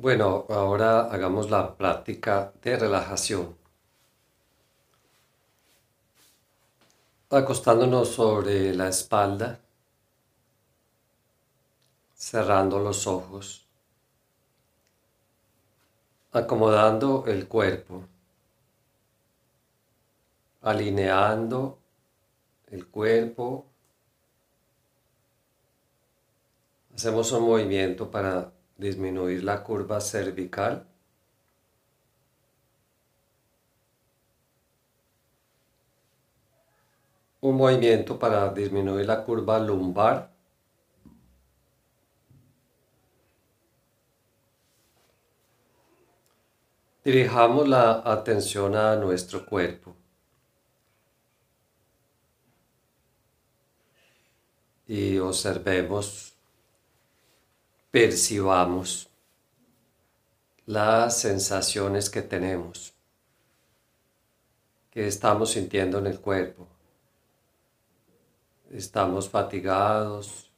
Bueno, ahora hagamos la práctica de relajación. Acostándonos sobre la espalda, cerrando los ojos, acomodando el cuerpo, alineando el cuerpo. Hacemos un movimiento para disminuir la curva cervical. Un movimiento para disminuir la curva lumbar. Dirijamos la atención a nuestro cuerpo. Y observemos percibamos las sensaciones que tenemos, que estamos sintiendo en el cuerpo. Estamos fatigados,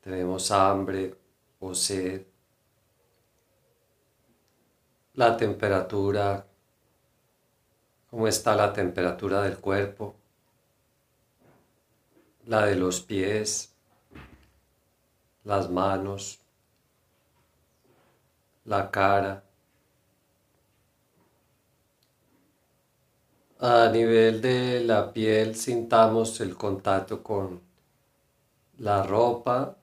tenemos hambre o sed, la temperatura, cómo está la temperatura del cuerpo, la de los pies, las manos, la cara. A nivel de la piel sintamos el contacto con la ropa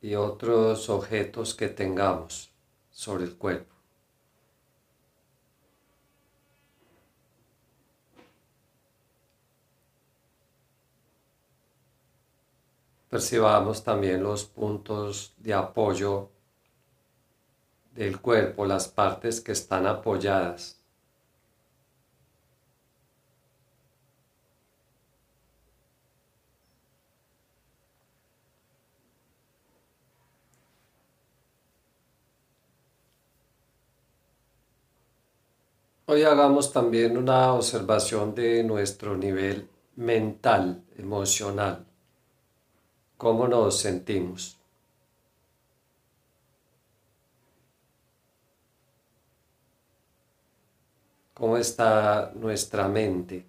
y otros objetos que tengamos sobre el cuerpo. Percibamos también los puntos de apoyo del cuerpo, las partes que están apoyadas. Hoy hagamos también una observación de nuestro nivel mental, emocional cómo nos sentimos. ¿Cómo está nuestra mente?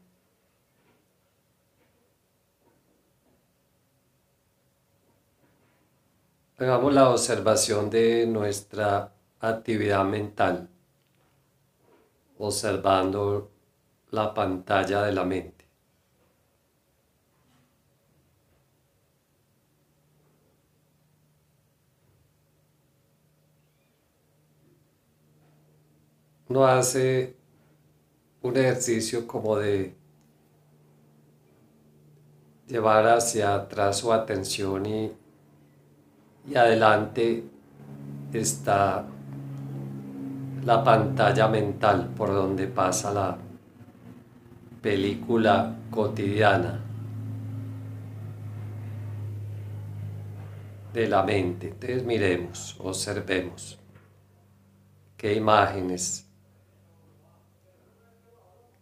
Hagamos la observación de nuestra actividad mental, observando la pantalla de la mente. Uno hace un ejercicio como de llevar hacia atrás su atención y, y adelante está la pantalla mental por donde pasa la película cotidiana de la mente. Entonces miremos, observemos qué imágenes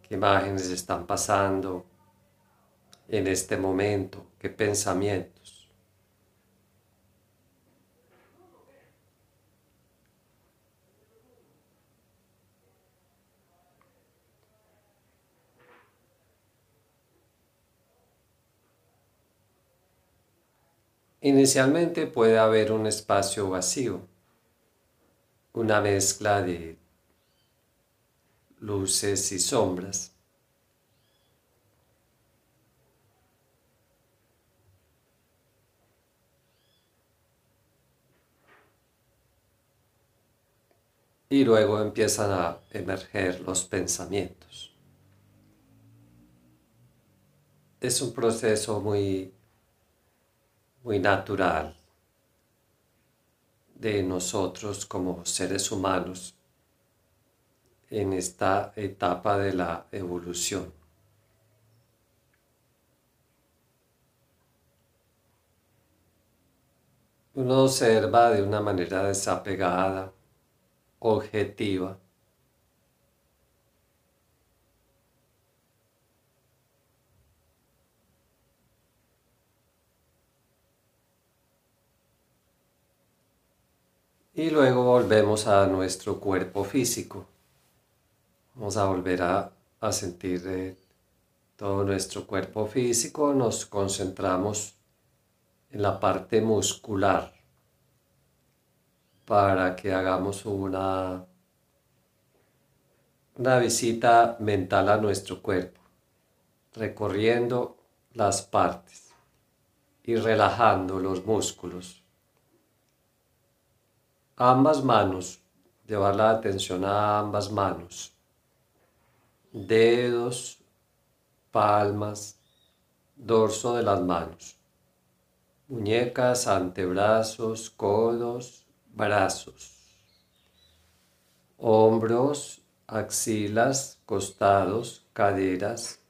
qué imágenes están pasando en este momento, qué pensamientos. Inicialmente puede haber un espacio vacío, una mezcla de luces y sombras. Y luego empiezan a emerger los pensamientos. Es un proceso muy, muy natural de nosotros como seres humanos en esta etapa de la evolución. Uno observa de una manera desapegada, objetiva, Y luego volvemos a nuestro cuerpo físico. Vamos a volver a, sentir eh, todo nuestro cuerpo físico. Nos concentramos en la parte muscular para que hagamos una, una visita mental a nuestro cuerpo, recorriendo las partes y relajando los músculos. Ambas manos, llevar la atención a ambas manos, dedos, palmas, dorso de las manos, muñecas, antebrazos, codos, brazos, hombros, axilas, costados, caderas,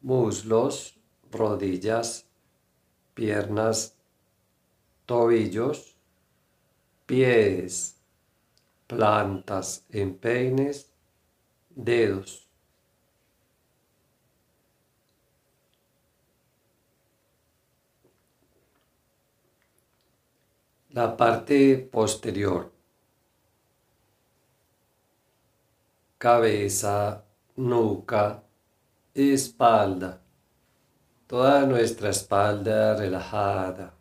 muslos, rodillas, piernas, tobillos, pies, plantas, empeines, dedos. La parte posterior. Cabeza, nuca, espalda. Toda nuestra espalda relajada.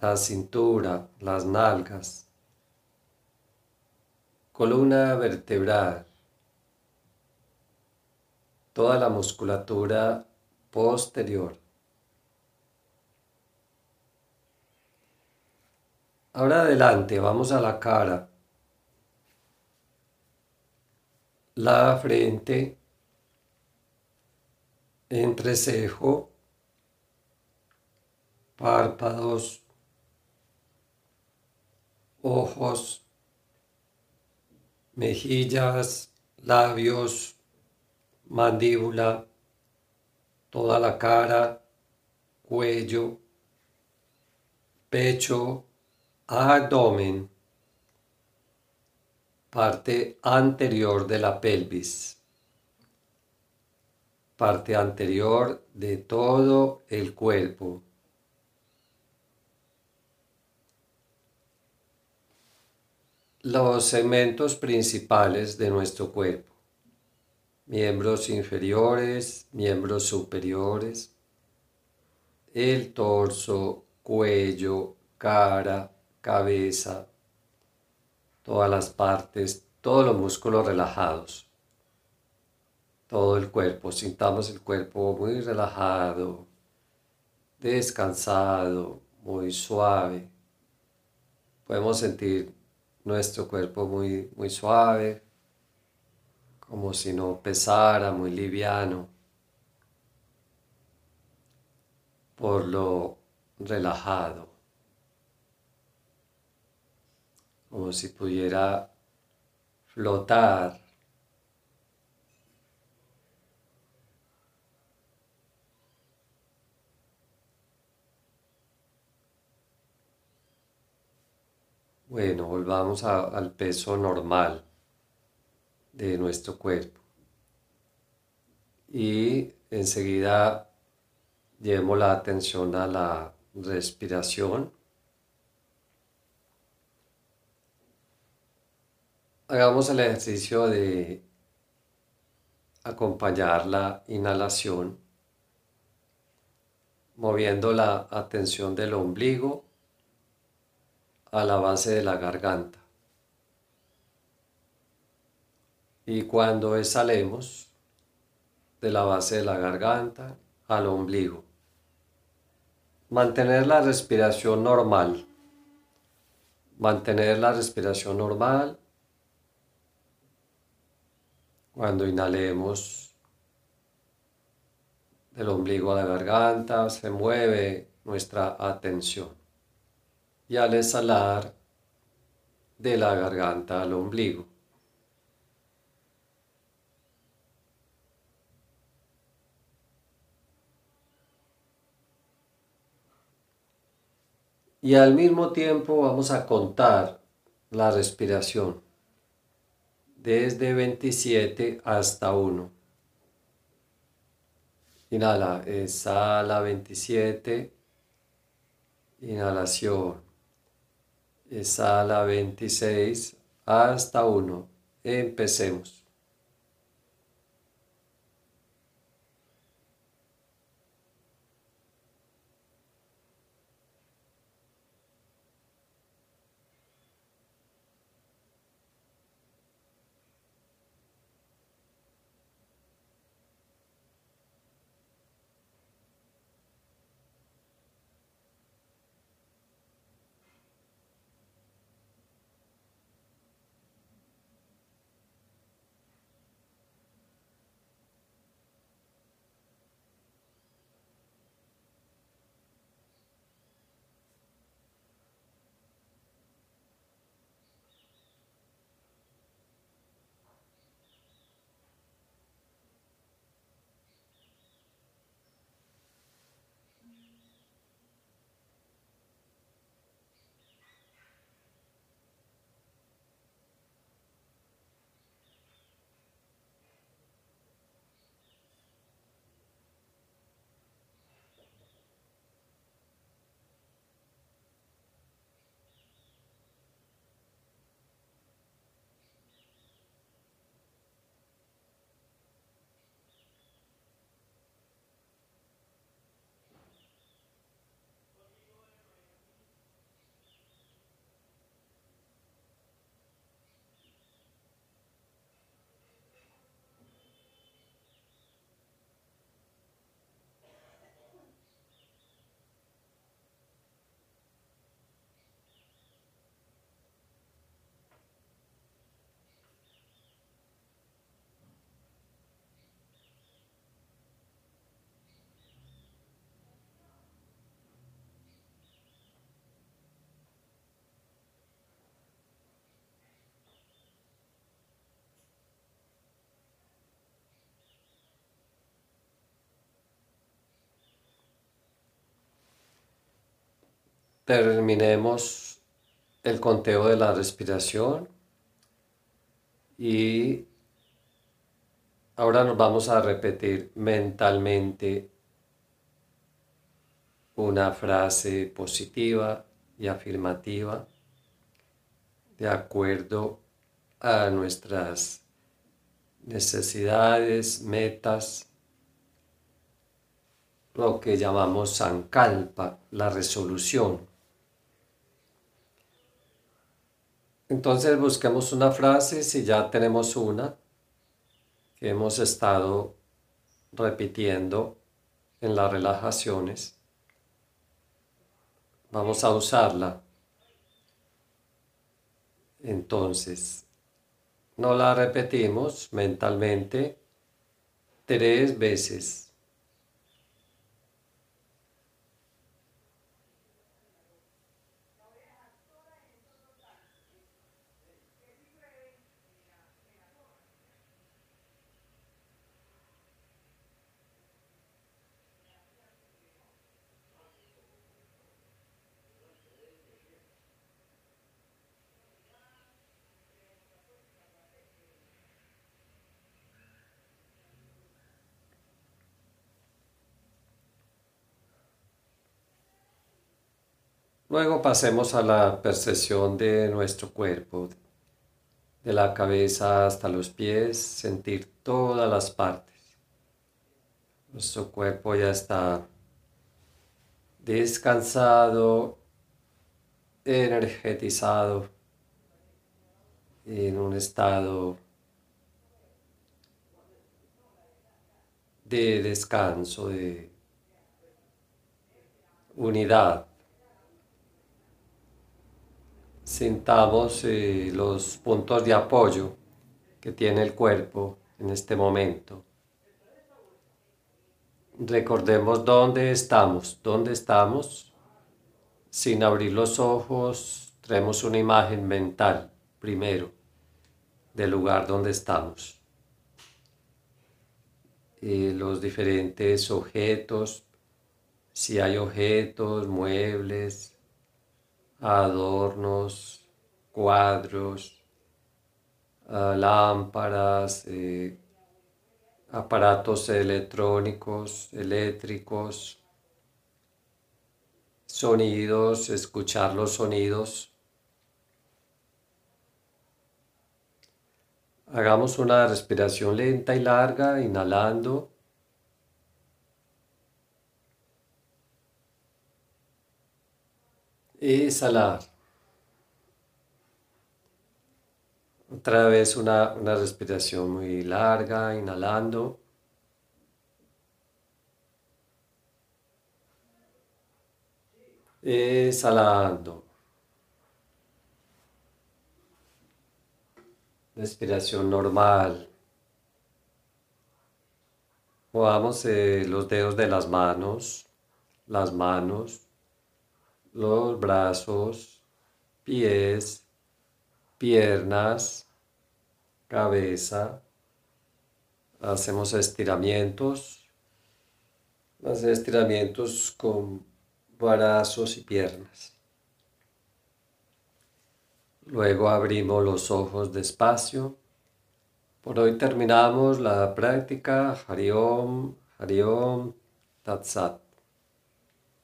La cintura, las nalgas. Columna vertebral. Toda la musculatura posterior. Ahora adelante, vamos a la cara. La frente, entrecejo, párpados, ojos, mejillas, labios, mandíbula, toda la cara, cuello, pecho, abdomen, parte anterior de la pelvis, parte anterior de todo el cuerpo. Los segmentos principales de nuestro cuerpo, miembros inferiores, miembros superiores, el torso, cuello, cara, cabeza, todas las partes, todos los músculos relajados, todo el cuerpo. Sintamos el cuerpo muy relajado, descansado, muy suave. Podemos sentir nuestro cuerpo muy, muy suave, como si no pesara, muy liviano, por lo relajado. como si pudiera flotar. Bueno, volvamos al peso normal de nuestro cuerpo. Y enseguida llevemos la atención a la respiración. Hagamos el ejercicio de acompañar la inhalación moviendo la atención del ombligo a la base de la garganta. Y cuando exhalemos de la base de la garganta al ombligo, mantener la respiración normal. Mantener la respiración normal cuando inhalemos del ombligo a la garganta, se mueve nuestra atención. Y al exhalar de la garganta al ombligo. Y al mismo tiempo vamos a contar la respiración desde 27 hasta 1. Inhala, exhala 27, inhalación, Exhala 26 hasta 1. Empecemos. Terminemos el conteo de la respiración y ahora nos vamos a repetir mentalmente una frase positiva y afirmativa de acuerdo a nuestras necesidades, metas, lo que llamamos sankalpa, la resolución. Entonces busquemos una frase, si ya tenemos una que hemos estado repitiendo en las relajaciones, vamos a usarla. Entonces, no la repetimos mentalmente tres veces. Luego pasemos a la percepción de nuestro cuerpo, de la cabeza hasta los pies, sentir todas las partes. Nuestro cuerpo ya está descansado, energetizado, en un estado de descanso, de unidad. Sintamos eh, los puntos de apoyo que tiene el cuerpo en este momento. Recordemos dónde estamos, dónde estamos. Sin abrir los ojos, traemos una imagen mental primero del lugar donde estamos. Y los diferentes objetos, si hay objetos, muebles, adornos, cuadros, ah, lámparas, eh, aparatos electrónicos, eléctricos, sonidos, escuchar los sonidos. Hagamos una respiración lenta y larga, inhalando. Exhalar. Otra vez una, una respiración muy larga, inhalando. Exhalando. Respiración normal. Movamos eh, los dedos de las manos, las manos, los brazos, pies, piernas, cabeza. Hacemos estiramientos. Hacer estiramientos con brazos y piernas. Luego abrimos los ojos despacio. Por hoy terminamos la práctica Hariom, Hariom, Tatsat.